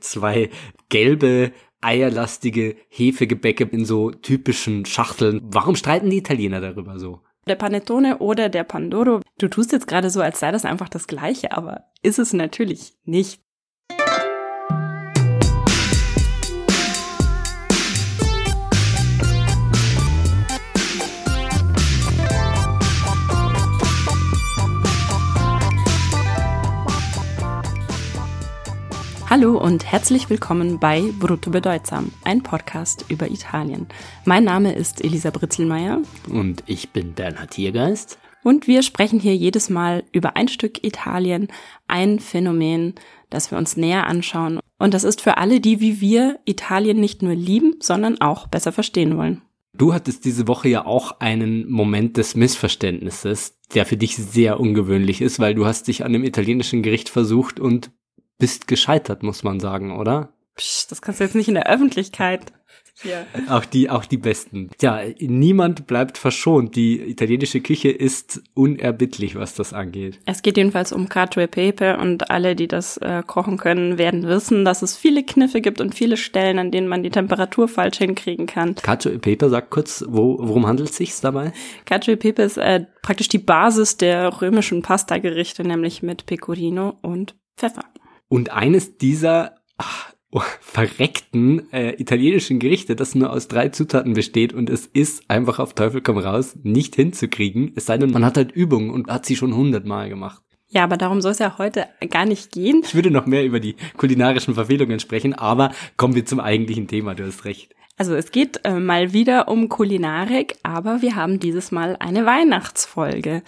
Zwei gelbe, eierlastige Hefegebäcke in so typischen Schachteln. Warum streiten die Italiener darüber so? Der Panettone oder der Pandoro. Du tust jetzt gerade so, als sei das einfach das Gleiche, aber ist es natürlich nicht. Hallo und herzlich willkommen bei Brutto Bedeutsam, ein Podcast über Italien. Mein Name ist Elisa Britzelmeier. Und ich bin Bernhard Tiergeist. Und wir sprechen hier jedes Mal über ein Stück Italien, ein Phänomen, das wir uns näher anschauen. Und das ist für alle, die wie wir Italien nicht nur lieben, sondern auch besser verstehen wollen. Du hattest diese Woche ja auch einen Moment des Missverständnisses, der für dich sehr ungewöhnlich ist, weil du hast dich an dem italienischen Gericht versucht und bist gescheitert, muss man sagen, oder? Psch, das kannst du jetzt nicht in der Öffentlichkeit. Ja. Auch die, auch die besten. Ja, niemand bleibt verschont. Die italienische Küche ist unerbittlich, was das angeht. Es geht jedenfalls um Cacio e Pepe und alle, die das äh, kochen können, werden wissen, dass es viele Kniffe gibt und viele Stellen, an denen man die Temperatur falsch hinkriegen kann. Cacio e Pepe, sag kurz, wo, worum handelt es sich dabei? Cacio e Pepe ist äh, praktisch die Basis der römischen Pasta-Gerichte, nämlich mit Pecorino und Pfeffer. Und eines dieser ach, oh, verreckten äh, italienischen Gerichte, das nur aus drei Zutaten besteht und es ist einfach auf Teufel komm raus nicht hinzukriegen, es sei denn, man hat halt Übungen und hat sie schon hundertmal gemacht. Ja, aber darum soll es ja heute gar nicht gehen. Ich würde noch mehr über die kulinarischen Verfehlungen sprechen, aber kommen wir zum eigentlichen Thema, du hast recht. Also es geht äh, mal wieder um Kulinarik, aber wir haben dieses Mal eine Weihnachtsfolge.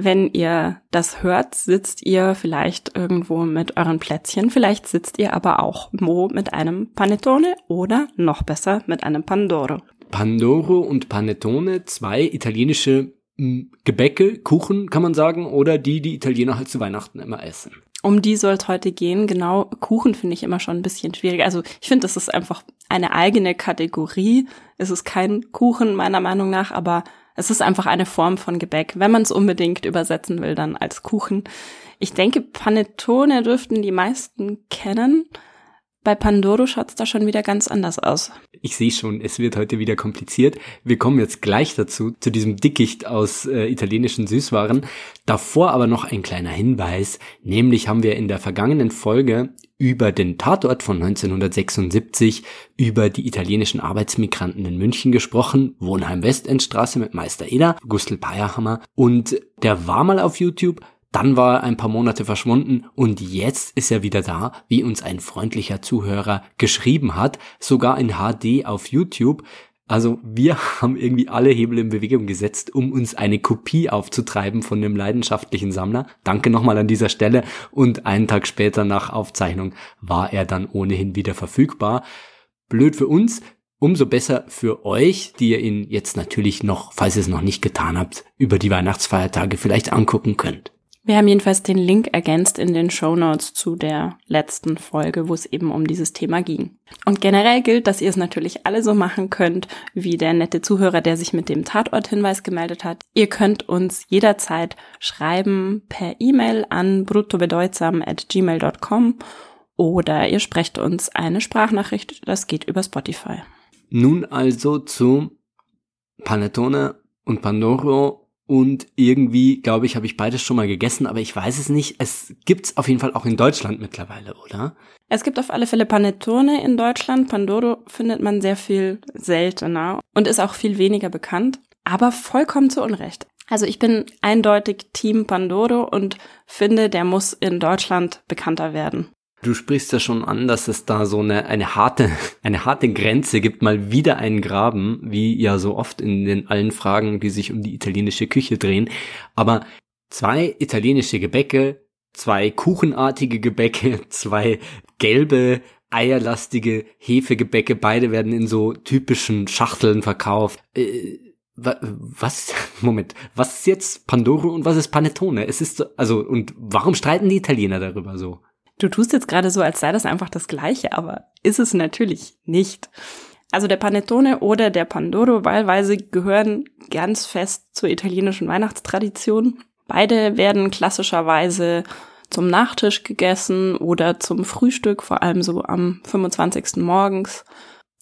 Wenn ihr das hört, sitzt ihr vielleicht irgendwo mit euren Plätzchen, vielleicht sitzt ihr aber auch wo mit einem Panettone oder noch besser mit einem Pandoro. Pandoro und Panettone, zwei italienische hm, Gebäcke, Kuchen kann man sagen, oder die, die Italiener halt zu Weihnachten immer essen. Um die soll es heute gehen. Genau, Kuchen finde ich immer schon ein bisschen schwierig. Also ich finde, das ist einfach eine eigene Kategorie. Es ist kein Kuchen meiner Meinung nach, aber es ist einfach eine Form von Gebäck. Wenn man es unbedingt übersetzen will, dann als Kuchen. Ich denke, Panettone dürften die meisten kennen. Bei Pandoro schaut's da schon wieder ganz anders aus. Ich sehe schon, es wird heute wieder kompliziert. Wir kommen jetzt gleich dazu, zu diesem Dickicht aus äh, italienischen Süßwaren. Davor aber noch ein kleiner Hinweis, nämlich haben wir in der vergangenen Folge über den Tatort von 1976, über die italienischen Arbeitsmigranten in München gesprochen, Wohnheim Westendstraße mit Meister Eder, Gustl Peierhammer und der war mal auf YouTube, dann war er ein paar Monate verschwunden und jetzt ist er wieder da, wie uns ein freundlicher Zuhörer geschrieben hat, sogar in HD auf YouTube. Also wir haben irgendwie alle Hebel in Bewegung gesetzt, um uns eine Kopie aufzutreiben von dem leidenschaftlichen Sammler. Danke nochmal an dieser Stelle. Und einen Tag später nach Aufzeichnung war er dann ohnehin wieder verfügbar. Blöd für uns, umso besser für euch, die ihr ihn jetzt natürlich noch, falls ihr es noch nicht getan habt, über die Weihnachtsfeiertage vielleicht angucken könnt. Wir haben jedenfalls den Link ergänzt in den Show Notes zu der letzten Folge, wo es eben um dieses Thema ging. Und generell gilt, dass ihr es natürlich alle so machen könnt, wie der nette Zuhörer, der sich mit dem Tatorthinweis gemeldet hat. Ihr könnt uns jederzeit schreiben per E-Mail an bruttobedeutsam@gmail.com oder ihr sprecht uns eine Sprachnachricht, das geht über Spotify. Nun also zu Panettone und Pandoro und irgendwie, glaube ich, habe ich beides schon mal gegessen, aber ich weiß es nicht. Es gibt's auf jeden Fall auch in Deutschland mittlerweile, oder? Es gibt auf alle Fälle Panettone in Deutschland. Pandoro findet man sehr viel seltener und ist auch viel weniger bekannt, aber vollkommen zu Unrecht. Also ich bin eindeutig Team Pandoro und finde, der muss in Deutschland bekannter werden. Du sprichst ja schon an, dass es da so eine, eine harte, eine harte Grenze gibt, mal wieder einen Graben, wie ja so oft in den allen Fragen, die sich um die italienische Küche drehen. Aber zwei italienische Gebäcke, zwei kuchenartige Gebäcke, zwei gelbe, eierlastige Hefegebäcke, beide werden in so typischen Schachteln verkauft. Äh, was, Moment, was ist jetzt Pandoro und was ist Panettone? Es ist, also, und warum streiten die Italiener darüber so? Du tust jetzt gerade so, als sei das einfach das Gleiche, aber ist es natürlich nicht. Also der Panettone oder der Pandoro wahlweise gehören ganz fest zur italienischen Weihnachtstradition. Beide werden klassischerweise zum Nachtisch gegessen oder zum Frühstück, vor allem so am 25. morgens.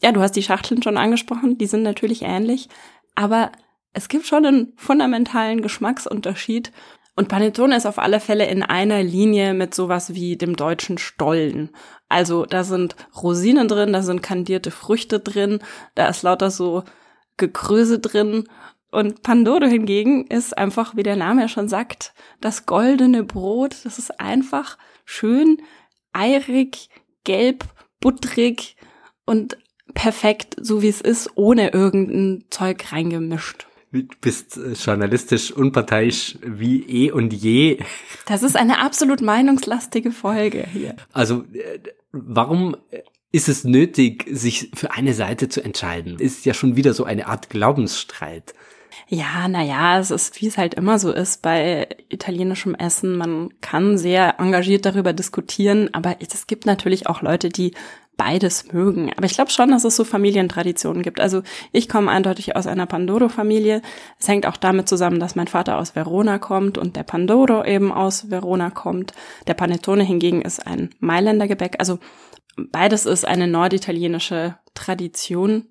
Ja, du hast die Schachteln schon angesprochen, die sind natürlich ähnlich, aber es gibt schon einen fundamentalen Geschmacksunterschied. Und Panettone ist auf alle Fälle in einer Linie mit sowas wie dem deutschen Stollen. Also da sind Rosinen drin, da sind kandierte Früchte drin, da ist lauter so Gekröse drin. Und Pandoro hingegen ist einfach, wie der Name ja schon sagt, das goldene Brot. Das ist einfach schön eirig, gelb, buttrig und perfekt, so wie es ist, ohne irgendein Zeug reingemischt. Du bist äh, journalistisch unparteiisch wie eh und je. Das ist eine absolut meinungslastige Folge hier. Also, äh, warum ist es nötig, sich für eine Seite zu entscheiden? Ist ja schon wieder so eine Art Glaubensstreit. Ja, naja, es ist, wie es halt immer so ist bei italienischem Essen. Man kann sehr engagiert darüber diskutieren, aber es gibt natürlich auch Leute, die beides mögen. Aber ich glaube schon, dass es so Familientraditionen gibt. Also ich komme eindeutig aus einer Pandoro-Familie. Es hängt auch damit zusammen, dass mein Vater aus Verona kommt und der Pandoro eben aus Verona kommt. Der Panettone hingegen ist ein Mailänder Gebäck. Also beides ist eine norditalienische Tradition.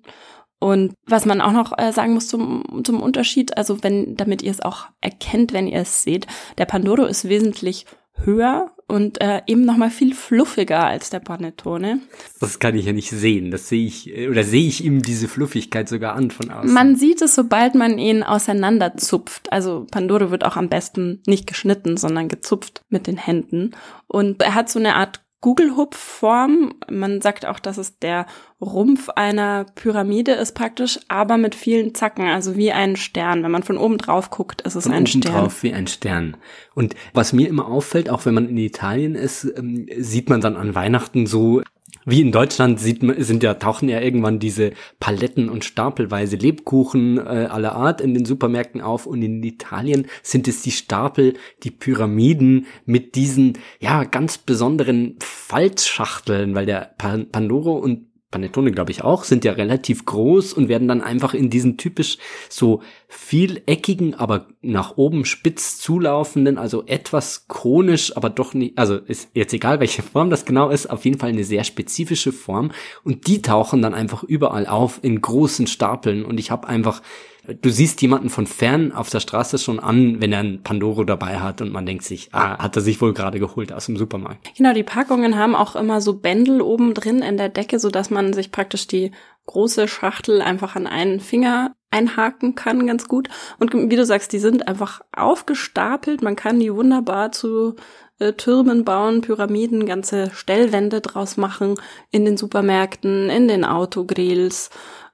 Und was man auch noch äh, sagen muss zum, zum Unterschied, also wenn, damit ihr es auch erkennt, wenn ihr es seht, der Pandoro ist wesentlich höher und äh, eben nochmal viel fluffiger als der Panettone. Das kann ich ja nicht sehen. Das sehe ich, äh, oder sehe ich ihm diese Fluffigkeit sogar an von außen. Man sieht es, sobald man ihn auseinanderzupft. Also Pandoro wird auch am besten nicht geschnitten, sondern gezupft mit den Händen. Und er hat so eine Art Gugelhupfform. Man sagt auch, dass es der Rumpf einer Pyramide ist praktisch, aber mit vielen Zacken, also wie ein Stern. Wenn man von oben drauf guckt, ist es von ein Stern. drauf wie ein Stern. Und was mir immer auffällt, auch wenn man in Italien ist, ähm, sieht man dann an Weihnachten so wie in Deutschland sieht man, sind ja, tauchen ja irgendwann diese Paletten und stapelweise Lebkuchen äh, aller Art in den Supermärkten auf. Und in Italien sind es die Stapel, die Pyramiden mit diesen, ja, ganz besonderen Falzschachteln, weil der Pandoro und Panettone, glaube ich, auch, sind ja relativ groß und werden dann einfach in diesen typisch so vieleckigen, aber nach oben spitz zulaufenden, also etwas konisch, aber doch nicht, also ist jetzt egal, welche Form das genau ist, auf jeden Fall eine sehr spezifische Form. Und die tauchen dann einfach überall auf in großen Stapeln. Und ich habe einfach du siehst jemanden von fern auf der Straße schon an, wenn er ein Pandoro dabei hat und man denkt sich, ah, hat er sich wohl gerade geholt aus dem Supermarkt. Genau, die Packungen haben auch immer so Bändel oben drin in der Decke, so dass man sich praktisch die große Schachtel einfach an einen Finger einhaken kann, ganz gut. Und wie du sagst, die sind einfach aufgestapelt. Man kann die wunderbar zu äh, Türmen bauen, Pyramiden, ganze Stellwände draus machen in den Supermärkten, in den Autogrills.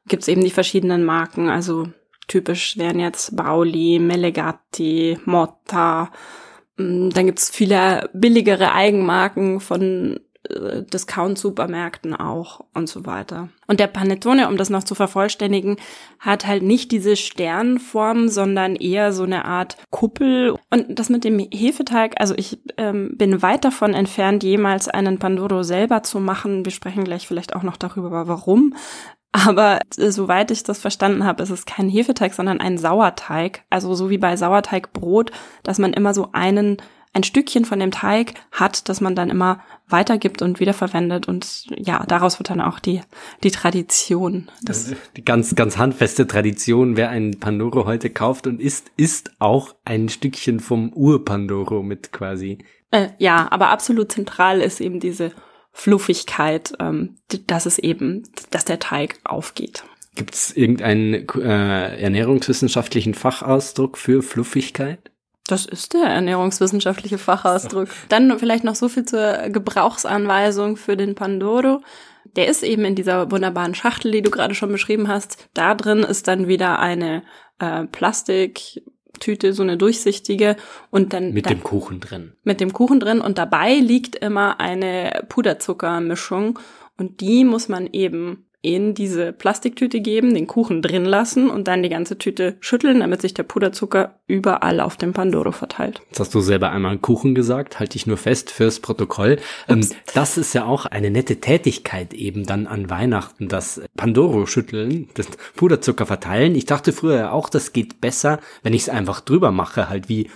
Gibt's eben die verschiedenen Marken. Also Typisch wären jetzt Bauli, Melegatti, Motta. Mm, dann gibt's viele billigere Eigenmarken von äh, Discount-Supermärkten auch und so weiter. Und der Panettone, um das noch zu vervollständigen, hat halt nicht diese Sternform, sondern eher so eine Art Kuppel. Und das mit dem Hefeteig, also ich ähm, bin weit davon entfernt, jemals einen Pandoro selber zu machen. Wir sprechen gleich vielleicht auch noch darüber, warum. Aber äh, soweit ich das verstanden habe, ist es kein Hefeteig, sondern ein Sauerteig. Also so wie bei Sauerteigbrot, dass man immer so einen ein Stückchen von dem Teig hat, das man dann immer weitergibt und wiederverwendet und ja, daraus wird dann auch die die Tradition. Das die ganz ganz handfeste Tradition, wer einen Pandoro heute kauft und isst, isst auch ein Stückchen vom Ur-Pandoro mit quasi. Äh, ja, aber absolut zentral ist eben diese Fluffigkeit, ähm, dass es eben, dass der Teig aufgeht. Gibt es irgendeinen äh, ernährungswissenschaftlichen Fachausdruck für Fluffigkeit? Das ist der ernährungswissenschaftliche Fachausdruck. Dann vielleicht noch so viel zur Gebrauchsanweisung für den Pandoro. Der ist eben in dieser wunderbaren Schachtel, die du gerade schon beschrieben hast. Da drin ist dann wieder eine äh, Plastik Tüte, so eine durchsichtige und dann mit dem Kuchen drin. Mit dem Kuchen drin und dabei liegt immer eine Puderzuckermischung und die muss man eben in diese Plastiktüte geben, den Kuchen drin lassen und dann die ganze Tüte schütteln, damit sich der Puderzucker überall auf dem Pandoro verteilt. Jetzt hast du selber einmal Kuchen gesagt, halte ich nur fest fürs Protokoll. Ähm, das ist ja auch eine nette Tätigkeit eben dann an Weihnachten, das Pandoro schütteln, das Puderzucker verteilen. Ich dachte früher auch, das geht besser, wenn ich es einfach drüber mache, halt wie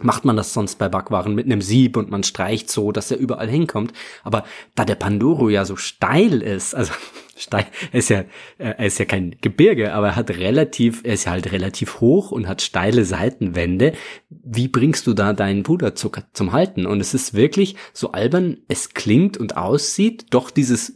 macht man das sonst bei Backwaren mit einem Sieb und man streicht so, dass er überall hinkommt. Aber da der Pandoro ja so steil ist, also steil, er ist ja, äh, er ist ja kein Gebirge, aber er hat relativ, er ist ja halt relativ hoch und hat steile Seitenwände. Wie bringst du da deinen Puderzucker zum Halten? Und es ist wirklich so albern, es klingt und aussieht, doch dieses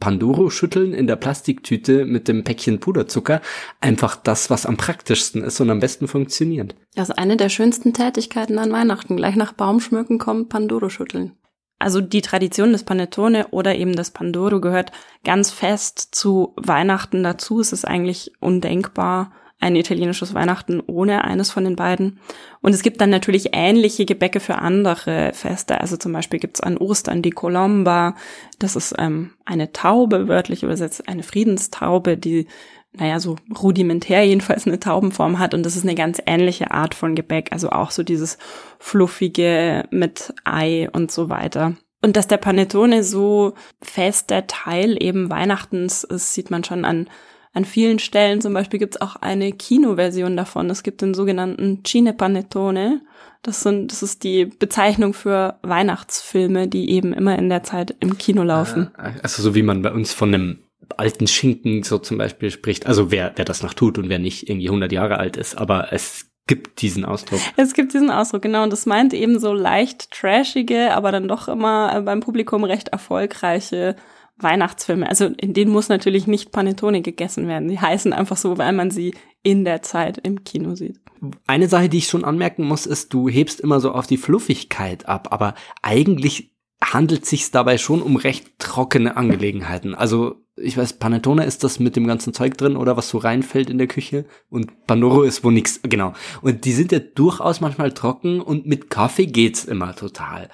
Pandoro-Schütteln in der Plastiktüte mit dem Päckchen Puderzucker einfach das, was am praktischsten ist und am besten funktioniert. Also eine der schönsten Tätigkeiten an Weihnachten. Gleich nach Baumschmücken kommt Pandoro-Schütteln. Also die Tradition des Panettone oder eben des Pandoro gehört ganz fest zu Weihnachten dazu. Es ist eigentlich undenkbar, ein italienisches Weihnachten ohne eines von den beiden. Und es gibt dann natürlich ähnliche Gebäcke für andere Feste. Also zum Beispiel gibt's an Ostern die Colomba. Das ist ähm, eine Taube, wörtlich übersetzt eine Friedenstaube, die, naja, so rudimentär jedenfalls eine Taubenform hat. Und das ist eine ganz ähnliche Art von Gebäck. Also auch so dieses fluffige mit Ei und so weiter. Und dass der Panettone so fester Teil eben Weihnachtens ist, sieht man schon an an vielen Stellen zum Beispiel gibt es auch eine Kinoversion davon. Es gibt den sogenannten Cine Panettone. Das sind, das ist die Bezeichnung für Weihnachtsfilme, die eben immer in der Zeit im Kino laufen. Ah, also so wie man bei uns von einem alten Schinken so zum Beispiel spricht. Also wer, wer das noch tut und wer nicht irgendwie 100 Jahre alt ist, aber es gibt diesen Ausdruck. Es gibt diesen Ausdruck, genau. Und das meint eben so leicht trashige, aber dann doch immer beim Publikum recht erfolgreiche Weihnachtsfilme. Also in denen muss natürlich nicht Panettone gegessen werden. Die heißen einfach so, weil man sie in der Zeit im Kino sieht. Eine Sache, die ich schon anmerken muss, ist, du hebst immer so auf die Fluffigkeit ab, aber eigentlich handelt sich dabei schon um recht trockene Angelegenheiten. Also ich weiß, Panettone ist das mit dem ganzen Zeug drin oder was so reinfällt in der Küche und Pandoro ist wo nix, genau. Und die sind ja durchaus manchmal trocken und mit Kaffee geht's immer total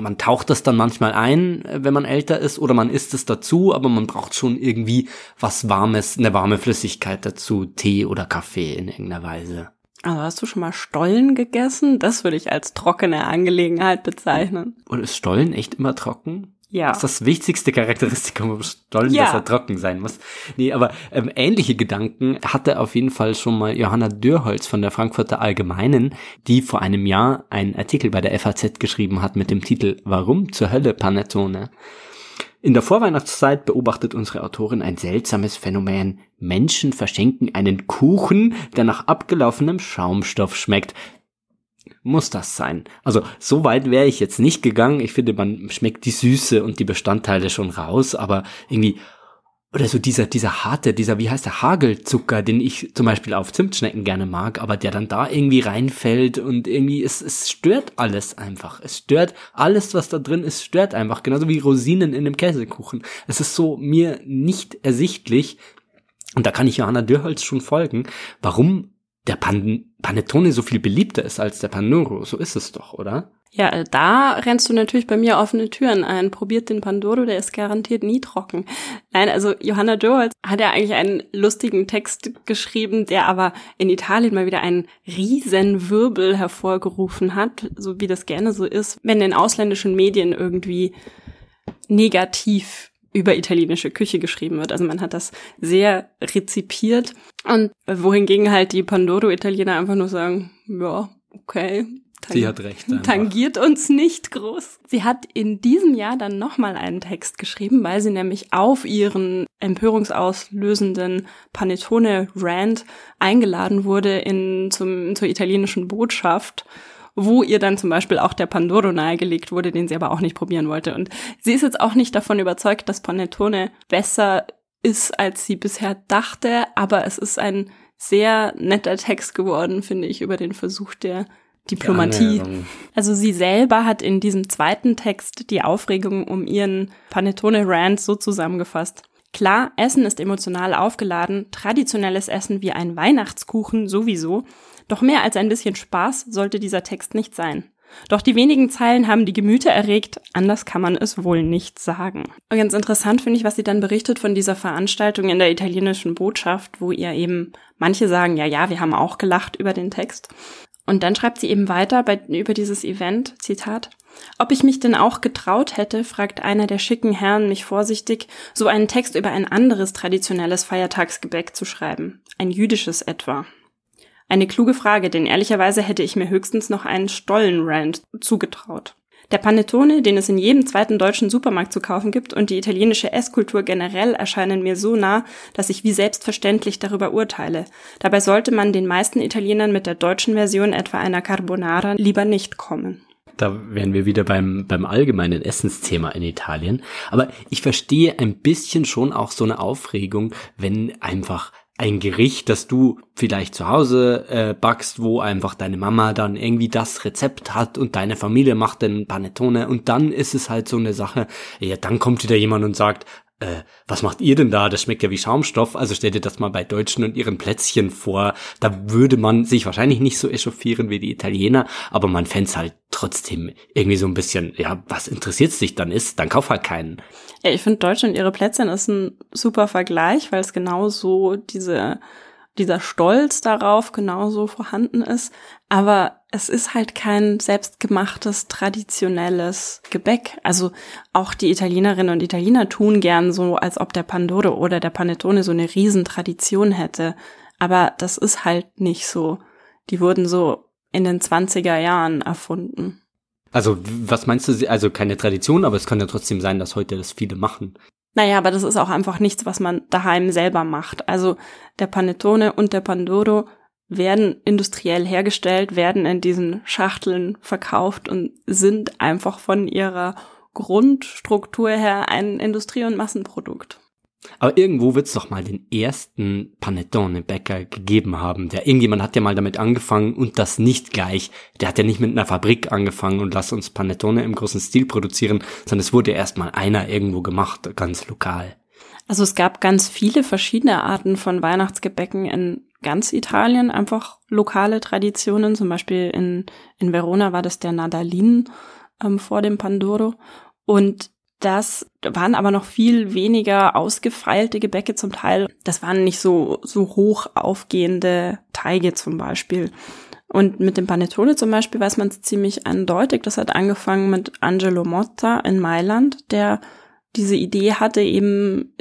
man taucht das dann manchmal ein, äh, wenn man älter ist, oder man isst es dazu, aber man braucht schon irgendwie was Warmes, eine warme Flüssigkeit dazu, Tee oder Kaffee in irgendeiner Weise. Also hast du schon mal Stollen gegessen? Das würde ich als trockene Angelegenheit bezeichnen. Und ist Stollen echt immer trocken? Ja. Das ist das wichtigste Charakteristikum am Stollen, ja. dass er trocken sein muss. Nee, aber ähm, ähnliche Gedanken hatte auf jeden Fall schon mal Johanna Dürholz von der Frankfurter Allgemeinen, die vor einem Jahr einen Artikel bei der FAZ geschrieben hat mit dem Titel Warum zur Hölle Panettone? In der Vorweihnachtszeit beobachtet unsere Autorin ein seltsames Phänomen. Menschen verschenken einen Kuchen, der nach abgelaufenem Schaumstoff schmeckt muss das sein. Also so weit wäre ich jetzt nicht gegangen. Ich finde, man schmeckt die Süße und die Bestandteile schon raus, aber irgendwie oder so dieser, dieser harte, dieser, wie heißt der, Hagelzucker, den ich zum Beispiel auf Zimtschnecken gerne mag, aber der dann da irgendwie reinfällt und irgendwie, es, es stört alles einfach. Es stört, alles, was da drin ist, stört einfach. Genauso wie Rosinen in einem Käsekuchen. Es ist so mir nicht ersichtlich, und da kann ich Johanna Dürholz schon folgen, warum der Pan Panettone so viel beliebter ist als der Pandoro. So ist es doch, oder? Ja, äh, da rennst du natürlich bei mir offene Türen ein. Probiert den Pandoro, der ist garantiert nie trocken. Nein, also Johanna Joels hat ja eigentlich einen lustigen Text geschrieben, der aber in Italien mal wieder einen riesen Wirbel hervorgerufen hat, so wie das gerne so ist, wenn in ausländischen Medien irgendwie negativ über italienische Küche geschrieben wird. Also man hat das sehr rezipiert und wohingegen halt die Pandoro-Italiener einfach nur sagen, ja, okay. Sie hat recht. Einfach. Tangiert uns nicht groß. Sie hat in diesem Jahr dann nochmal einen Text geschrieben, weil sie nämlich auf ihren empörungsauslösenden Panettone-Rant eingeladen wurde in, zum, zur italienischen Botschaft wo ihr dann zum Beispiel auch der Pandoro nahegelegt wurde, den sie aber auch nicht probieren wollte. Und sie ist jetzt auch nicht davon überzeugt, dass Panettone besser ist, als sie bisher dachte, aber es ist ein sehr netter Text geworden, finde ich, über den Versuch der Diplomatie. Also sie selber hat in diesem zweiten Text die Aufregung um ihren Panettone-Rant so zusammengefasst. Klar, Essen ist emotional aufgeladen, traditionelles Essen wie ein Weihnachtskuchen sowieso, doch mehr als ein bisschen Spaß sollte dieser Text nicht sein. Doch die wenigen Zeilen haben die Gemüter erregt, anders kann man es wohl nicht sagen. Und ganz interessant finde ich, was sie dann berichtet von dieser Veranstaltung in der italienischen Botschaft, wo ihr eben manche sagen, ja, ja, wir haben auch gelacht über den Text. Und dann schreibt sie eben weiter bei, über dieses Event, Zitat, ob ich mich denn auch getraut hätte, fragt einer der schicken Herren mich vorsichtig, so einen Text über ein anderes traditionelles Feiertagsgebäck zu schreiben, ein jüdisches etwa. Eine kluge Frage, denn ehrlicherweise hätte ich mir höchstens noch einen Stollenrand zugetraut. Der Panettone, den es in jedem zweiten deutschen Supermarkt zu kaufen gibt, und die italienische Esskultur generell erscheinen mir so nah, dass ich wie selbstverständlich darüber urteile. Dabei sollte man den meisten Italienern mit der deutschen Version etwa einer Carbonara lieber nicht kommen. Da wären wir wieder beim, beim allgemeinen Essensthema in Italien. Aber ich verstehe ein bisschen schon auch so eine Aufregung, wenn einfach ein Gericht, das du vielleicht zu Hause äh, backst, wo einfach deine Mama dann irgendwie das Rezept hat und deine Familie macht den Panettone und dann ist es halt so eine Sache, ja, dann kommt wieder jemand und sagt, äh, was macht ihr denn da? Das schmeckt ja wie Schaumstoff. Also stell dir das mal bei Deutschen und ihren Plätzchen vor. Da würde man sich wahrscheinlich nicht so echauffieren wie die Italiener, aber man fände halt trotzdem irgendwie so ein bisschen, ja, was interessiert sich dann ist, dann kauf halt keinen. Ja, ich finde Deutsch und ihre Plätzchen ist ein super Vergleich, weil es genau so diese dieser Stolz darauf genauso vorhanden ist. Aber es ist halt kein selbstgemachtes, traditionelles Gebäck. Also auch die Italienerinnen und Italiener tun gern so, als ob der Pandoro oder der Panettone so eine Riesentradition hätte. Aber das ist halt nicht so. Die wurden so in den 20er Jahren erfunden. Also, was meinst du? Also keine Tradition, aber es kann ja trotzdem sein, dass heute das viele machen. Naja, aber das ist auch einfach nichts, was man daheim selber macht. Also der Panettone und der Pandoro werden industriell hergestellt, werden in diesen Schachteln verkauft und sind einfach von ihrer Grundstruktur her ein Industrie- und Massenprodukt. Aber irgendwo wird es doch mal den ersten Panettone-Bäcker gegeben haben. Der irgendjemand hat ja mal damit angefangen und das nicht gleich. Der hat ja nicht mit einer Fabrik angefangen und lass uns Panettone im großen Stil produzieren, sondern es wurde erst mal einer irgendwo gemacht, ganz lokal. Also es gab ganz viele verschiedene Arten von Weihnachtsgebäcken in ganz Italien, einfach lokale Traditionen. Zum Beispiel in, in Verona war das der Nadalin ähm, vor dem Pandoro. Und das waren aber noch viel weniger ausgefeilte Gebäcke zum Teil. Das waren nicht so, so hoch aufgehende Teige zum Beispiel. Und mit dem Panettone zum Beispiel weiß man es ziemlich eindeutig. Das hat angefangen mit Angelo Motta in Mailand, der diese Idee hatte, eben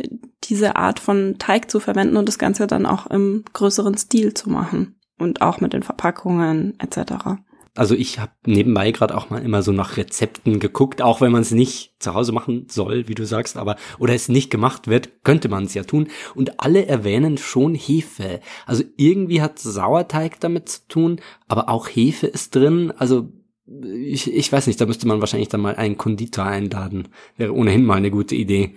diese Art von Teig zu verwenden und das Ganze dann auch im größeren Stil zu machen. Und auch mit den Verpackungen etc. Also ich habe nebenbei gerade auch mal immer so nach Rezepten geguckt, auch wenn man es nicht zu Hause machen soll, wie du sagst, aber oder es nicht gemacht wird, könnte man es ja tun. Und alle erwähnen schon Hefe. Also irgendwie hat Sauerteig damit zu tun, aber auch Hefe ist drin. Also ich, ich weiß nicht, da müsste man wahrscheinlich dann mal einen Konditor einladen. Wäre ohnehin mal eine gute Idee.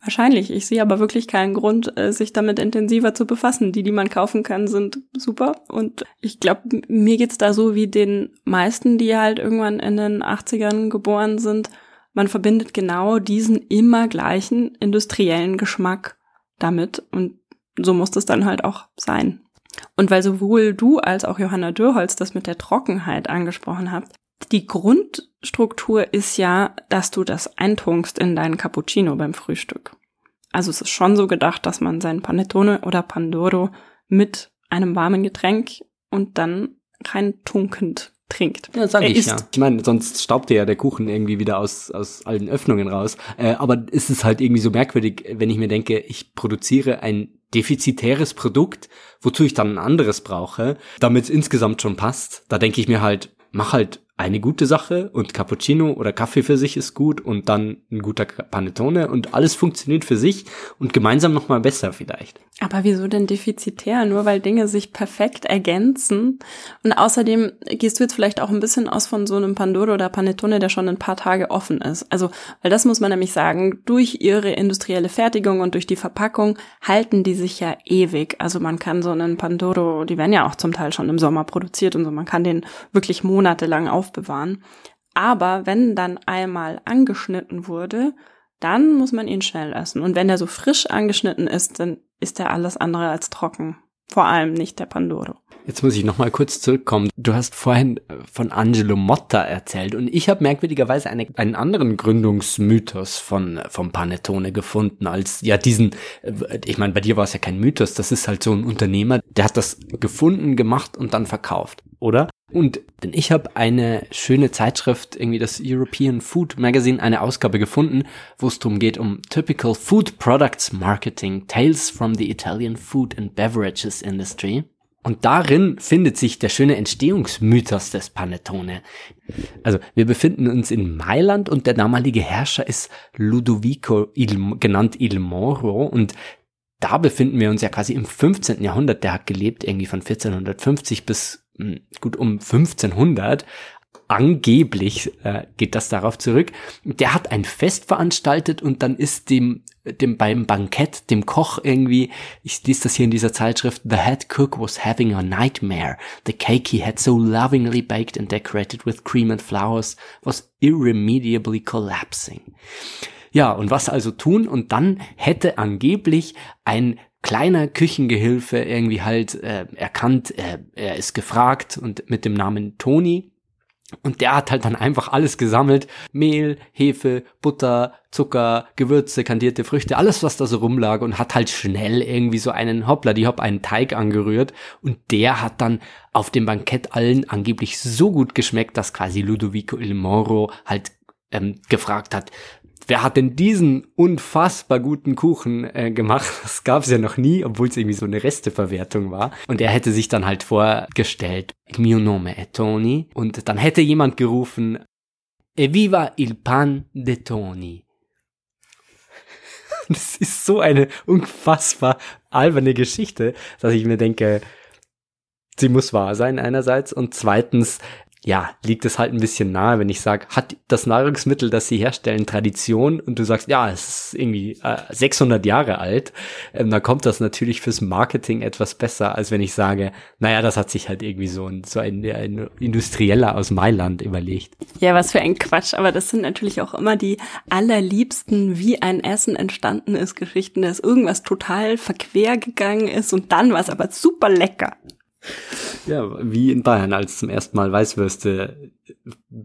Wahrscheinlich. Ich sehe aber wirklich keinen Grund, äh, sich damit intensiver zu befassen. Die, die man kaufen kann, sind super. Und ich glaube, mir geht's da so wie den meisten, die halt irgendwann in den 80ern geboren sind. Man verbindet genau diesen immer gleichen industriellen Geschmack damit. Und so muss das dann halt auch sein. Und weil sowohl du als auch Johanna Dürholz das mit der Trockenheit angesprochen habt, die Grundstruktur ist ja, dass du das eintunkst in deinen Cappuccino beim Frühstück. Also es ist schon so gedacht, dass man sein Panettone oder Pandoro mit einem warmen Getränk und dann rein tunkend trinkt. Ja, sag ich ja. Ich meine, sonst staubt ja der Kuchen irgendwie wieder aus, aus allen Öffnungen raus. Äh, aber ist es halt irgendwie so merkwürdig, wenn ich mir denke, ich produziere ein defizitäres Produkt, wozu ich dann ein anderes brauche, damit es insgesamt schon passt. Da denke ich mir halt, mach halt eine gute Sache und Cappuccino oder Kaffee für sich ist gut und dann ein guter Panettone und alles funktioniert für sich und gemeinsam nochmal besser vielleicht. Aber wieso denn defizitär? Nur weil Dinge sich perfekt ergänzen. Und außerdem gehst du jetzt vielleicht auch ein bisschen aus von so einem Pandoro oder Panettone, der schon ein paar Tage offen ist. Also, weil das muss man nämlich sagen, durch ihre industrielle Fertigung und durch die Verpackung halten die sich ja ewig. Also man kann so einen Pandoro, die werden ja auch zum Teil schon im Sommer produziert und so, man kann den wirklich monatelang aufbewahren. Aber wenn dann einmal angeschnitten wurde, dann muss man ihn schnell essen. Und wenn er so frisch angeschnitten ist, dann ist er alles andere als trocken. Vor allem nicht der Pandoro. Jetzt muss ich noch mal kurz zurückkommen. Du hast vorhin äh, von Angelo Motta erzählt und ich habe merkwürdigerweise eine, einen anderen Gründungsmythos von vom Panettone gefunden als ja diesen. Äh, ich meine, bei dir war es ja kein Mythos. Das ist halt so ein Unternehmer, der hat das gefunden, gemacht und dann verkauft, oder? Und denn ich habe eine schöne Zeitschrift, irgendwie das European Food Magazine, eine Ausgabe gefunden, wo es darum geht, um Typical Food Products Marketing, Tales from the Italian Food and Beverages Industry. Und darin findet sich der schöne Entstehungsmythos des Panettone. Also wir befinden uns in Mailand und der damalige Herrscher ist Ludovico il, genannt Il Moro und da befinden wir uns ja quasi im 15. Jahrhundert. Der hat gelebt irgendwie von 1450 bis gut um 1500 angeblich äh, geht das darauf zurück. Der hat ein Fest veranstaltet und dann ist dem dem beim Bankett dem Koch irgendwie ich lese das hier in dieser Zeitschrift the head cook was having a nightmare. The cake he had so lovingly baked and decorated with cream and flowers was irremediably collapsing. Ja und was also tun? Und dann hätte angeblich ein kleiner Küchengehilfe irgendwie halt äh, erkannt äh, er ist gefragt und mit dem Namen Tony und der hat halt dann einfach alles gesammelt. Mehl, Hefe, Butter, Zucker, Gewürze, kandierte Früchte, alles was da so rumlag und hat halt schnell irgendwie so einen Hoppla, die Hopp, einen Teig angerührt. Und der hat dann auf dem Bankett allen angeblich so gut geschmeckt, dass quasi Ludovico il Moro halt ähm, gefragt hat, wer hat denn diesen unfassbar guten Kuchen äh, gemacht? Das gab es ja noch nie, obwohl es irgendwie so eine Resteverwertung war. Und er hätte sich dann halt vorgestellt, mio nome è Tony. Und dann hätte jemand gerufen, Eviva il pan de Tony. Das ist so eine unfassbar alberne Geschichte, dass ich mir denke, sie muss wahr sein einerseits und zweitens ja, liegt es halt ein bisschen nahe, wenn ich sage, hat das Nahrungsmittel, das sie herstellen, Tradition und du sagst, ja, es ist irgendwie äh, 600 Jahre alt, ähm, dann kommt das natürlich fürs Marketing etwas besser, als wenn ich sage, naja, das hat sich halt irgendwie so ein, so ein, ein Industrieller aus Mailand überlegt. Ja, was für ein Quatsch, aber das sind natürlich auch immer die allerliebsten, wie ein Essen entstanden ist, Geschichten, dass irgendwas total verquer gegangen ist und dann war es aber super lecker. Ja, wie in Bayern, als zum ersten Mal Weißwürste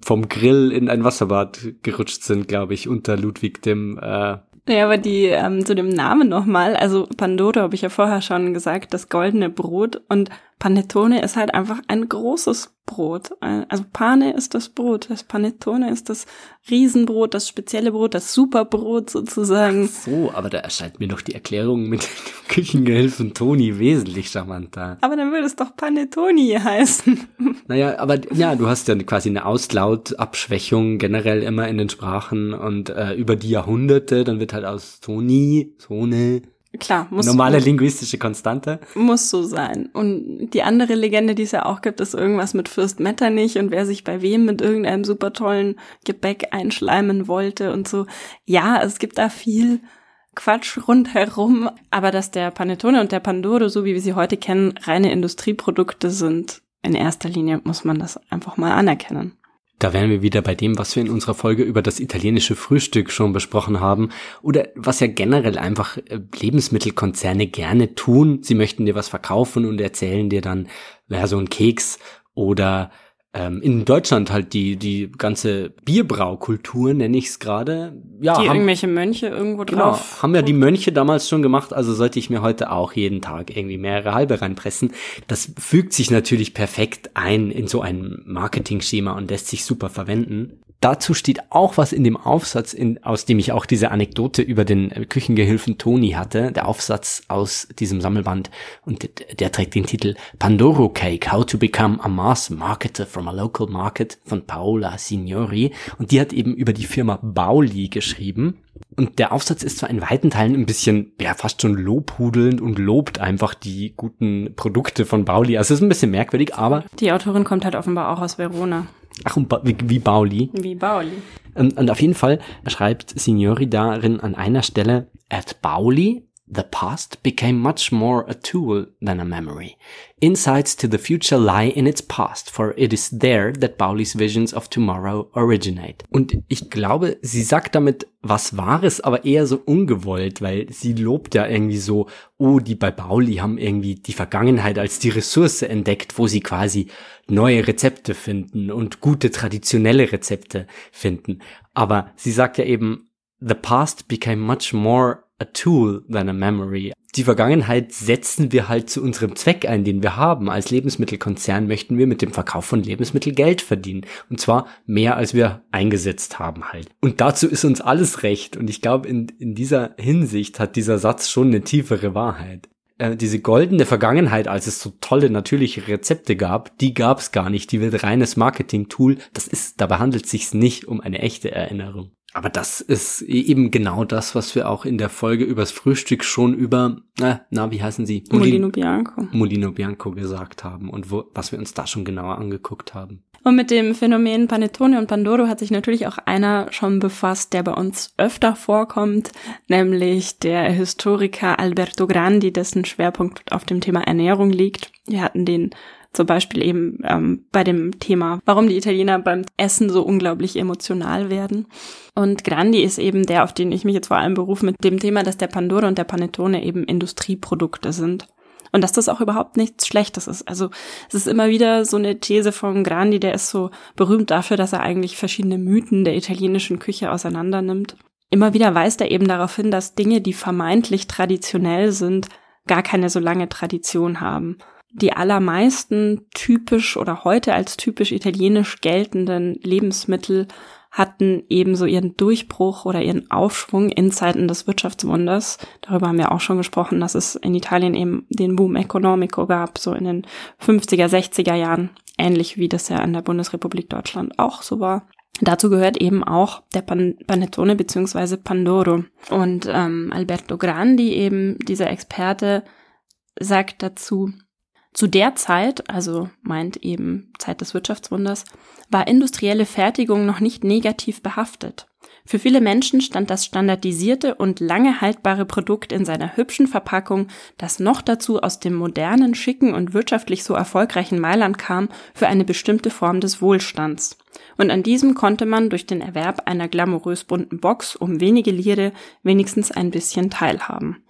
vom Grill in ein Wasserbad gerutscht sind, glaube ich, unter Ludwig dem äh, ja, aber die ähm, zu dem Namen nochmal, also Pandoro habe ich ja vorher schon gesagt, das goldene Brot. Und Panettone ist halt einfach ein großes Brot. Also Pane ist das Brot, das Panettone ist das Riesenbrot, das spezielle Brot, das Superbrot sozusagen. Ach so, aber da erscheint mir doch die Erklärung mit dem Küchengehilfen Toni wesentlich charmanter. Aber dann würde es doch Panettoni heißen. Naja, aber ja, du hast ja quasi eine Auslautabschwächung generell immer in den Sprachen und äh, über die Jahrhunderte, dann wird halt aus Toni, Tone, Klar, muss normale linguistische Konstante. Muss so sein. Und die andere Legende, die es ja auch gibt, ist irgendwas mit Fürst Metternich und wer sich bei wem mit irgendeinem super tollen Gebäck einschleimen wollte und so. Ja, es gibt da viel Quatsch rundherum, aber dass der Panettone und der Pandoro, so wie wir sie heute kennen, reine Industrieprodukte sind, in erster Linie muss man das einfach mal anerkennen. Da wären wir wieder bei dem, was wir in unserer Folge über das italienische Frühstück schon besprochen haben oder was ja generell einfach äh, Lebensmittelkonzerne gerne tun. Sie möchten dir was verkaufen und erzählen dir dann, wer so ein Keks oder ähm, in Deutschland halt die die ganze Bierbraukultur nenne ich es gerade. Ja, die haben, irgendwelche Mönche irgendwo genau, drauf. Haben ja die Mönche damals schon gemacht, also sollte ich mir heute auch jeden Tag irgendwie mehrere halbe reinpressen. Das fügt sich natürlich perfekt ein in so ein Marketing-Schema und lässt sich super verwenden dazu steht auch was in dem Aufsatz, in, aus dem ich auch diese Anekdote über den Küchengehilfen Toni hatte, der Aufsatz aus diesem Sammelband und der, der trägt den Titel Pandoro Cake, How to Become a Mass Marketer from a Local Market von Paola Signori und die hat eben über die Firma Bauli geschrieben und der Aufsatz ist zwar in weiten Teilen ein bisschen, ja, fast schon lobhudelnd und lobt einfach die guten Produkte von Bauli. Also es ist ein bisschen merkwürdig, aber. Die Autorin kommt halt offenbar auch aus Verona. Ach, und wie, wie Bauli. Wie Bauli. Und, und auf jeden Fall schreibt Signori darin an einer Stelle, at Bauli, the past became much more a tool than a memory. Insights to the future lie in its past, for it is there that Bauli's visions of tomorrow originate. Und ich glaube, sie sagt damit was Wahres, aber eher so ungewollt, weil sie lobt ja irgendwie so, oh, die bei Bauli haben irgendwie die Vergangenheit als die Ressource entdeckt, wo sie quasi neue Rezepte finden und gute traditionelle Rezepte finden. Aber sie sagt ja eben, the past became much more a tool than a memory. Die Vergangenheit setzen wir halt zu unserem Zweck ein, den wir haben. Als Lebensmittelkonzern möchten wir mit dem Verkauf von Lebensmitteln Geld verdienen. Und zwar mehr, als wir eingesetzt haben halt. Und dazu ist uns alles recht. Und ich glaube, in, in dieser Hinsicht hat dieser Satz schon eine tiefere Wahrheit. äh, diese goldene Vergangenheit, als es so tolle natürliche Rezepte gab, die gab es gar nicht. Die wird reines Marketing-Tool. Das ist, dabei handelt es sich nicht um eine echte Erinnerung. Aber das ist e-, eben genau das, was wir auch in der Folge übers Frühstück schon über, äh, na, wie heißen sie? Molino Bianco. Molino Bianco gesagt haben und wo, was wir uns da schon genauer angeguckt haben. Und mit dem Phänomen Panettone und Pandoro hat sich natürlich auch einer schon befasst, der bei uns öfter vorkommt, nämlich der Historiker Alberto Grandi, dessen Schwerpunkt auf dem Thema Ernährung liegt. Wir hatten den zum Beispiel eben ähm, bei dem Thema, warum die Italiener beim Essen so unglaublich emotional werden. Und Grandi ist eben der, auf den ich mich jetzt vor allem berufe, mit dem Thema, dass der Pandora und der Panettone eben Industrieprodukte sind. Und dass das auch überhaupt nichts Schlechtes ist. Also es ist immer wieder so eine These von Grandi, der ist so berühmt dafür, dass er eigentlich verschiedene Mythen der italienischen Küche auseinander nimmt. Immer wieder weist er eben darauf hin, dass Dinge, die vermeintlich traditionell sind, gar keine so lange Tradition haben die allermeisten typisch oder heute als typisch italienisch geltenden Lebensmittel hatten ebenso ihren Durchbruch oder ihren Aufschwung in Zeiten des Wirtschaftswunders. Darüber haben wir auch schon gesprochen, dass es in Italien eben den Boom Economico gab, so in den 50er, 60er Jahren, ähnlich wie das ja in der Bundesrepublik Deutschland auch so war. Dazu gehört eben auch der Pan Panettone beziehungsweise Pandoro. Und ähm, Alberto Grandi, eben dieser Experte, sagt dazu, zu der Zeit, also meint eben Zeit des Wirtschaftswunders, war industrielle Fertigung noch nicht negativ behaftet. Für viele Menschen stand das standardisierte und lange haltbare Produkt in seiner hübschen Verpackung, das noch dazu aus dem modernen, schicken und wirtschaftlich so erfolgreichen Mailand kam, für eine bestimmte Form des Wohlstands. Und an diesem konnte man durch den Erwerb einer glamourös bunten Box um wenige Lire wenigstens ein bisschen teilhaben.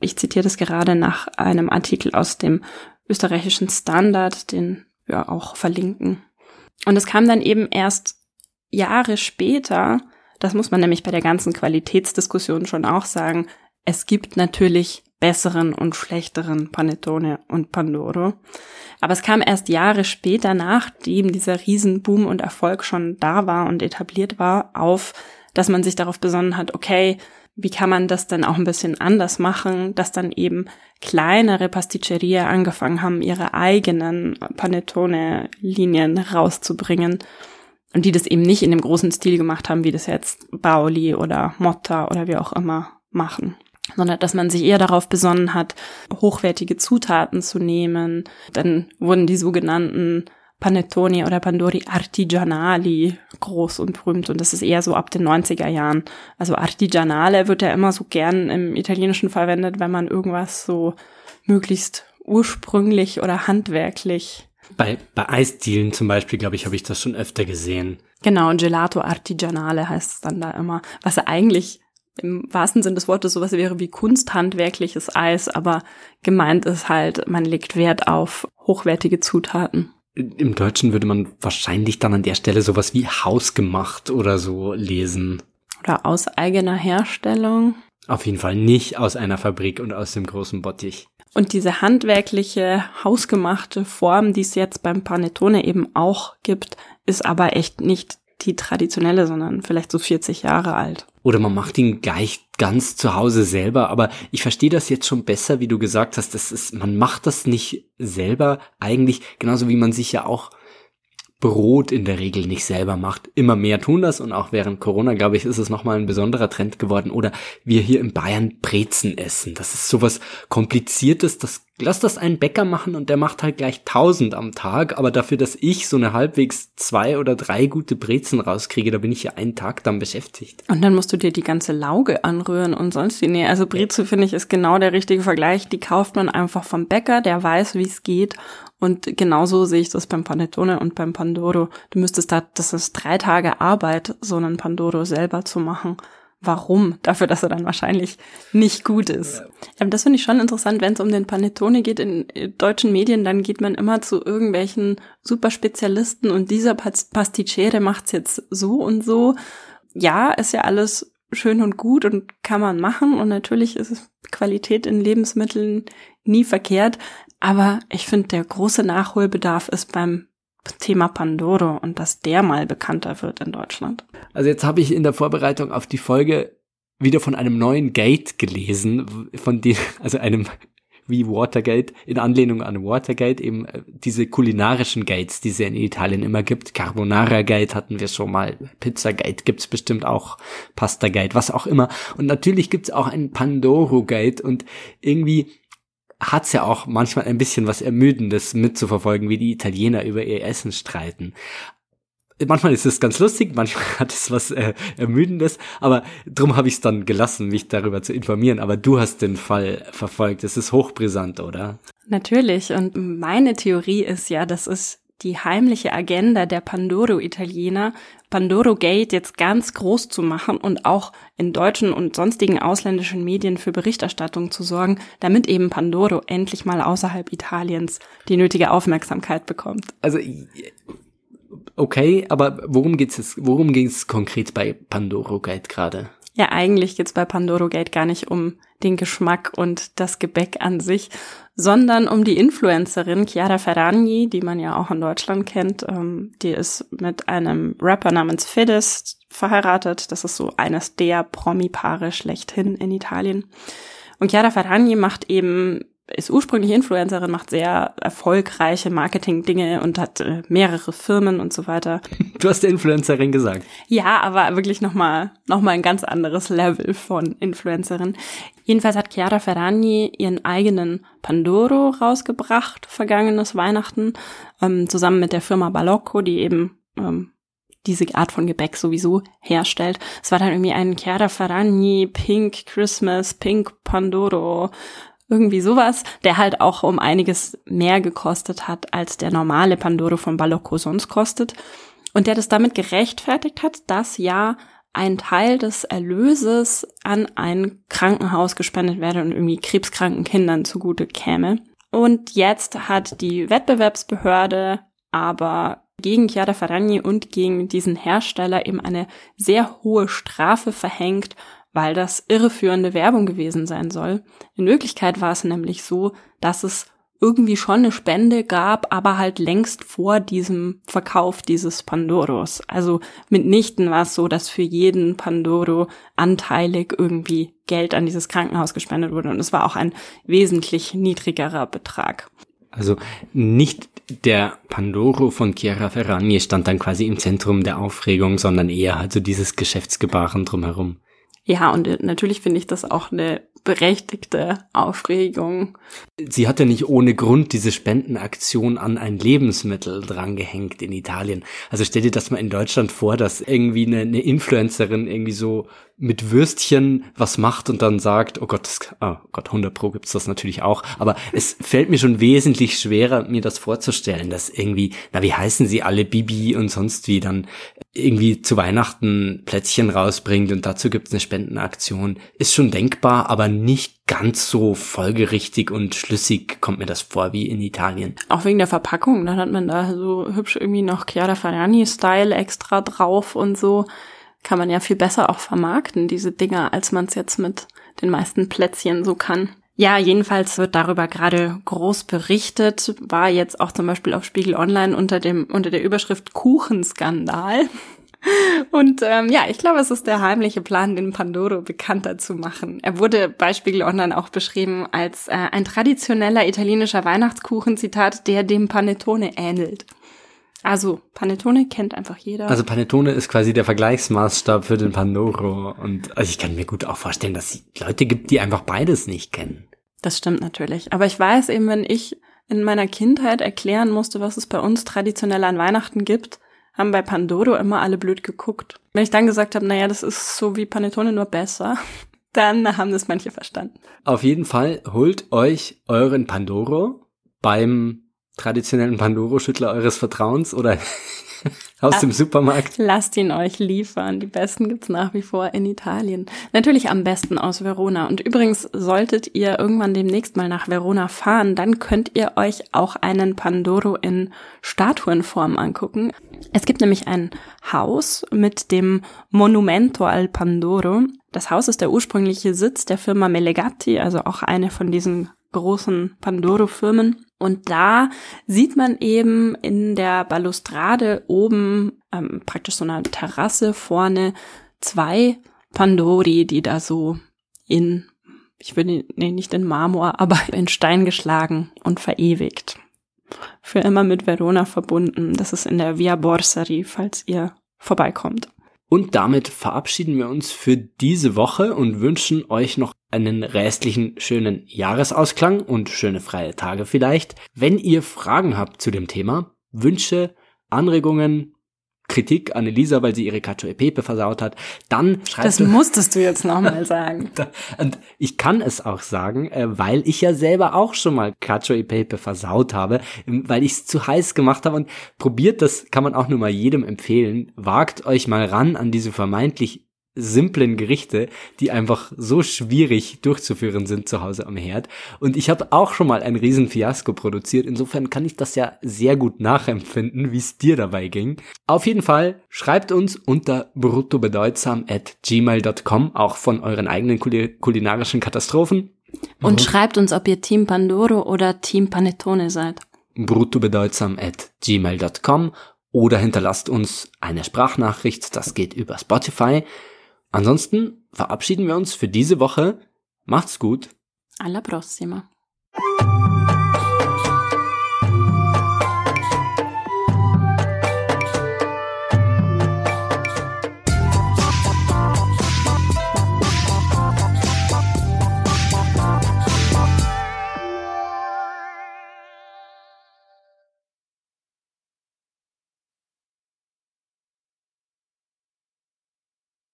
Ich zitiere das gerade nach einem Artikel aus dem österreichischen Standard, den wir auch verlinken. Und es kam dann eben erst Jahre später, das muss man nämlich bei der ganzen Qualitätsdiskussion schon auch sagen, es gibt natürlich besseren und schlechteren Panettone und Pandoro. Aber es kam erst Jahre später, nachdem dieser Riesenboom und Erfolg schon da war und etabliert war, auf, dass man sich darauf besonnen hat, okay, wie kann man das dann auch ein bisschen anders machen, dass dann eben kleinere Pasticceria angefangen haben, ihre eigenen Panettone-Linien rauszubringen und die das eben nicht in dem großen Stil gemacht haben, wie das jetzt Bauli oder Motta oder wie auch immer machen sondern dass man sich eher darauf besonnen hat, hochwertige Zutaten zu nehmen. Dann wurden die sogenannten Panettoni oder Pandori Artigianali groß und berühmt und das ist eher so ab den 90er Jahren. Also Artigianale wird ja immer so gern im Italienischen verwendet, wenn man irgendwas so möglichst ursprünglich oder handwerklich. Bei, bei Eisdielen zum Beispiel, glaube ich, habe ich das schon öfter gesehen. Genau, Gelato Artigianale heißt es dann da immer, was ja eigentlich im wahrsten Sinn des Wortes sowas wäre wie kunsthandwerkliches Eis, aber gemeint ist halt, man legt Wert auf hochwertige Zutaten. Im Deutschen würde man wahrscheinlich dann an der Stelle sowas wie hausgemacht oder so lesen. Oder aus eigener Herstellung. Auf jeden Fall nicht aus einer Fabrik und aus dem großen Bottich. Und diese handwerkliche, hausgemachte Form, die es jetzt beim Panettone eben auch gibt, ist aber echt nicht die traditionelle, sondern vielleicht so 40 Jahre alt. Oder man macht ihn gleich ganz zu Hause selber, aber ich verstehe das jetzt schon besser, wie du gesagt hast, das ist, man macht das nicht selber eigentlich, genauso wie man sich ja auch Brot in der Regel nicht selber macht. Immer mehr tun das und auch während Corona, glaube ich, ist es nochmal ein besonderer Trend geworden. Oder wir hier in Bayern Brezen essen. Das ist sowas Kompliziertes. Das, lass das einen Bäcker machen und der macht halt gleich tausend am Tag. Aber dafür, dass ich so eine halbwegs zwei oder drei gute Brezen rauskriege, da bin ich ja einen Tag dann beschäftigt. Und dann musst du dir die ganze Lauge anrühren und sonst die. Nee, also Breze finde ich ist genau der richtige Vergleich. Die kauft man einfach vom Bäcker, der weiß, wie es geht und genauso sehe ich das beim Panettone und beim Pandoro. Du müsstest da, das ist drei Tage Arbeit, so einen Pandoro selber zu machen. Warum? Dafür, dass er dann wahrscheinlich nicht gut ist. Ja. Das finde ich schon interessant, wenn es um den Panettone geht in deutschen Medien, dann geht man immer zu irgendwelchen Superspezialisten und dieser Pasticcere macht's jetzt so und so. Ja, ist ja alles schön und gut und kann man machen und natürlich ist Qualität in Lebensmitteln nie verkehrt, aber ich finde, der große Nachholbedarf ist beim Thema Pandoro und dass der mal bekannter wird in Deutschland. Also jetzt habe ich in der Vorbereitung auf die Folge wieder von einem neuen Gate gelesen, von dem, also einem wie Watergate, in Anlehnung an Watergate, eben äh, diese kulinarischen Gates, die es in Italien immer gibt. Carbonara Gate hatten wir schon mal, Pizza Gate gibt's bestimmt auch, Pasta Gate, was auch immer. Und natürlich gibt's auch ein Pandoro Gate und irgendwie hat's ja auch manchmal ein bisschen was Ermüdendes mitzuverfolgen, wie die Italiener über ihr Essen streiten manchmal ist es ganz lustig, manchmal hat es was äh, Ermüdendes, aber drum habe ich es dann gelassen, mich darüber zu informieren. Aber du hast den Fall verfolgt. Es ist hochbrisant, oder? Natürlich. Und meine Theorie ist ja, das ist die heimliche Agenda der Pandoro-Italiener, Pandoro Gate jetzt ganz groß zu machen und auch in deutschen und sonstigen ausländischen Medien für Berichterstattung zu sorgen, damit eben Pandoro endlich mal außerhalb Italiens die nötige Aufmerksamkeit bekommt. Also okay, aber worum geht's jetzt, worum geht's konkret bei Pandoro Gate gerade? Ja, eigentlich geht's bei Pandoro Gate gar nicht um den Geschmack und das Gebäck an sich, sondern um die Influencerin Chiara Ferragni, die man ja auch in Deutschland kennt. Ähm, die ist mit einem Rapper namens Fidesz verheiratet. Das ist so eines der Promi-Paare schlechthin in Italien. Und Chiara Ferragni macht eben ist ursprünglich Influencerin, macht sehr erfolgreiche Marketing-Dinge und hat äh, mehrere Firmen und so weiter. Du hast der Influencerin gesagt. Ja, aber wirklich nochmal noch mal ein ganz anderes Level von Influencerin. Jedenfalls hat Chiara Ferragni ihren eigenen Pandoro rausgebracht, vergangenes Weihnachten, ähm, zusammen mit der Firma Balocco, die eben ähm, diese Art von Gebäck sowieso herstellt. Es war dann irgendwie ein Chiara Ferragni Pink Christmas, Pink Pandoro irgendwie sowas, der halt auch um einiges mehr gekostet hat, als der normale Pandoro von Balocco sonst kostet. Und der das damit gerechtfertigt hat, dass ja ein Teil des Erlöses an ein Krankenhaus gespendet werde und irgendwie krebskranken Kindern zugute käme. Und jetzt hat die Wettbewerbsbehörde aber gegen Chiara Ferragni und gegen diesen Hersteller eben eine sehr hohe Strafe verhängt weil das irreführende Werbung gewesen sein soll. In Wirklichkeit war es nämlich so, dass es irgendwie schon eine Spende gab, aber halt längst vor diesem Verkauf dieses Pandoros. Also mitnichten war es so, dass für jeden Pandoro anteilig irgendwie Geld an dieses Krankenhaus gespendet wurde. Und es war auch ein wesentlich niedrigerer Betrag. Also nicht der Pandoro von Chiara Ferragni stand dann quasi im Zentrum der Aufregung, sondern eher halt so dieses Geschäftsgebaren drumherum. Ja, und äh, natürlich finde ich das auch eine berechtigte Aufregung. Sie hat ja nicht ohne Grund diese Spendenaktion an ein Lebensmittel drangehängt in Italien. Also stell dir das mal in Deutschland vor, dass irgendwie eine, eine Influencerin irgendwie so mit Würstchen was macht und dann sagt, oh Gott, das, oh Gott, 100 Pro gibt's das natürlich auch. Aber es fällt mir schon wesentlich schwerer, mir das vorzustellen, dass irgendwie, na, wie heißen sie alle, Bibi und sonst wie, dann irgendwie zu Weihnachten Plätzchen rausbringt und dazu gibt's eine Spendenaktion. Ist schon denkbar, aber nicht ganz so folgerichtig und schlüssig kommt mir das vor wie in Italien. Auch wegen der Verpackung, dann hat man da so hübsch irgendwie noch Chiara Ferrani-Style extra drauf und so kann man ja viel besser auch vermarkten, diese Dinger, als man es jetzt mit den meisten Plätzchen so kann. Ja, jedenfalls wird darüber gerade groß berichtet, war jetzt auch zum Beispiel auf Spiegel Online unter dem, unter der Überschrift Kuchenskandal. Und ähm, ja, ich glaube, es ist der heimliche Plan, den Pandoro bekannter zu machen. Er wurde bei Spiegel Online auch beschrieben als äh, ein traditioneller italienischer Weihnachtskuchen, Zitat, der dem Panettone ähnelt. Also Panettone kennt einfach jeder. Also Panettone ist quasi der Vergleichsmaßstab für den Pandoro. Und also ich kann mir gut auch vorstellen, dass es Leute gibt, die einfach beides nicht kennen. Das stimmt natürlich. Aber ich weiß eben, wenn ich in meiner Kindheit erklären musste, was es bei uns traditionell an Weihnachten gibt, haben bei Pandoro immer alle blöd geguckt. Wenn ich dann gesagt habe, naja, das ist so wie Panettone nur besser, dann haben das manche verstanden. Auf jeden Fall holt euch euren Pandoro beim traditionellen Pandoro-Schüttler eures Vertrauens oder aus dem Supermarkt? Lasst ihn euch liefern. Die besten gibt's nach wie vor in Italien. Natürlich am besten aus Verona. Und übrigens solltet ihr irgendwann demnächst mal nach Verona fahren, dann könnt ihr euch auch einen Pandoro in Statuenform angucken. Es gibt nämlich ein Haus mit dem Monumento al Pandoro. Das Haus ist der ursprüngliche Sitz der Firma Melegatti, also auch eine von diesen großen Pandoro-Firmen. Und da sieht man eben in der Balustrade oben ähm, praktisch so eine Terrasse vorne zwei Pandori, die da so in ich würde, nee, nicht in Marmor, aber in Stein geschlagen und verewigt. Für immer mit Verona verbunden. Das ist in der Via Borsari, falls ihr vorbeikommt. Und damit verabschieden wir uns für diese Woche und wünschen euch noch einen restlichen schönen Jahresausklang und schöne freie Tage vielleicht. Wenn ihr Fragen habt zu dem Thema, Wünsche, Anregungen, Kritik an Elisa, weil sie ihre Cacio e Pepe versaut hat, dann schreibt Das musstest du jetzt nochmal sagen. Und ich kann es auch sagen, äh, weil ich ja selber auch schon mal Cacio e Pepe versaut habe, ähm, weil ich es zu heiß gemacht habe und probiert das, kann man auch nur mal jedem empfehlen, wagt euch mal ran an diese vermeintlich simplen Gerichte, die einfach so schwierig durchzuführen sind zu Hause am Herd. Und ich habe auch schon mal ein Riesenfiasko produziert. Insofern kann ich das ja sehr gut nachempfinden, wie es dir dabei ging. Auf jeden Fall schreibt uns unter bruttobedeutsam at gmail.com auch von euren eigenen kulinarischen Katastrophen. Und mhm. schreibt uns, ob ihr Team Pandoro oder Team Panettone seid. bruttobedeutsam at gmail.com oder hinterlasst uns eine Sprachnachricht, das geht über Spotify. Ansonsten verabschieden wir uns für diese Woche. Macht's gut. Alla prossima.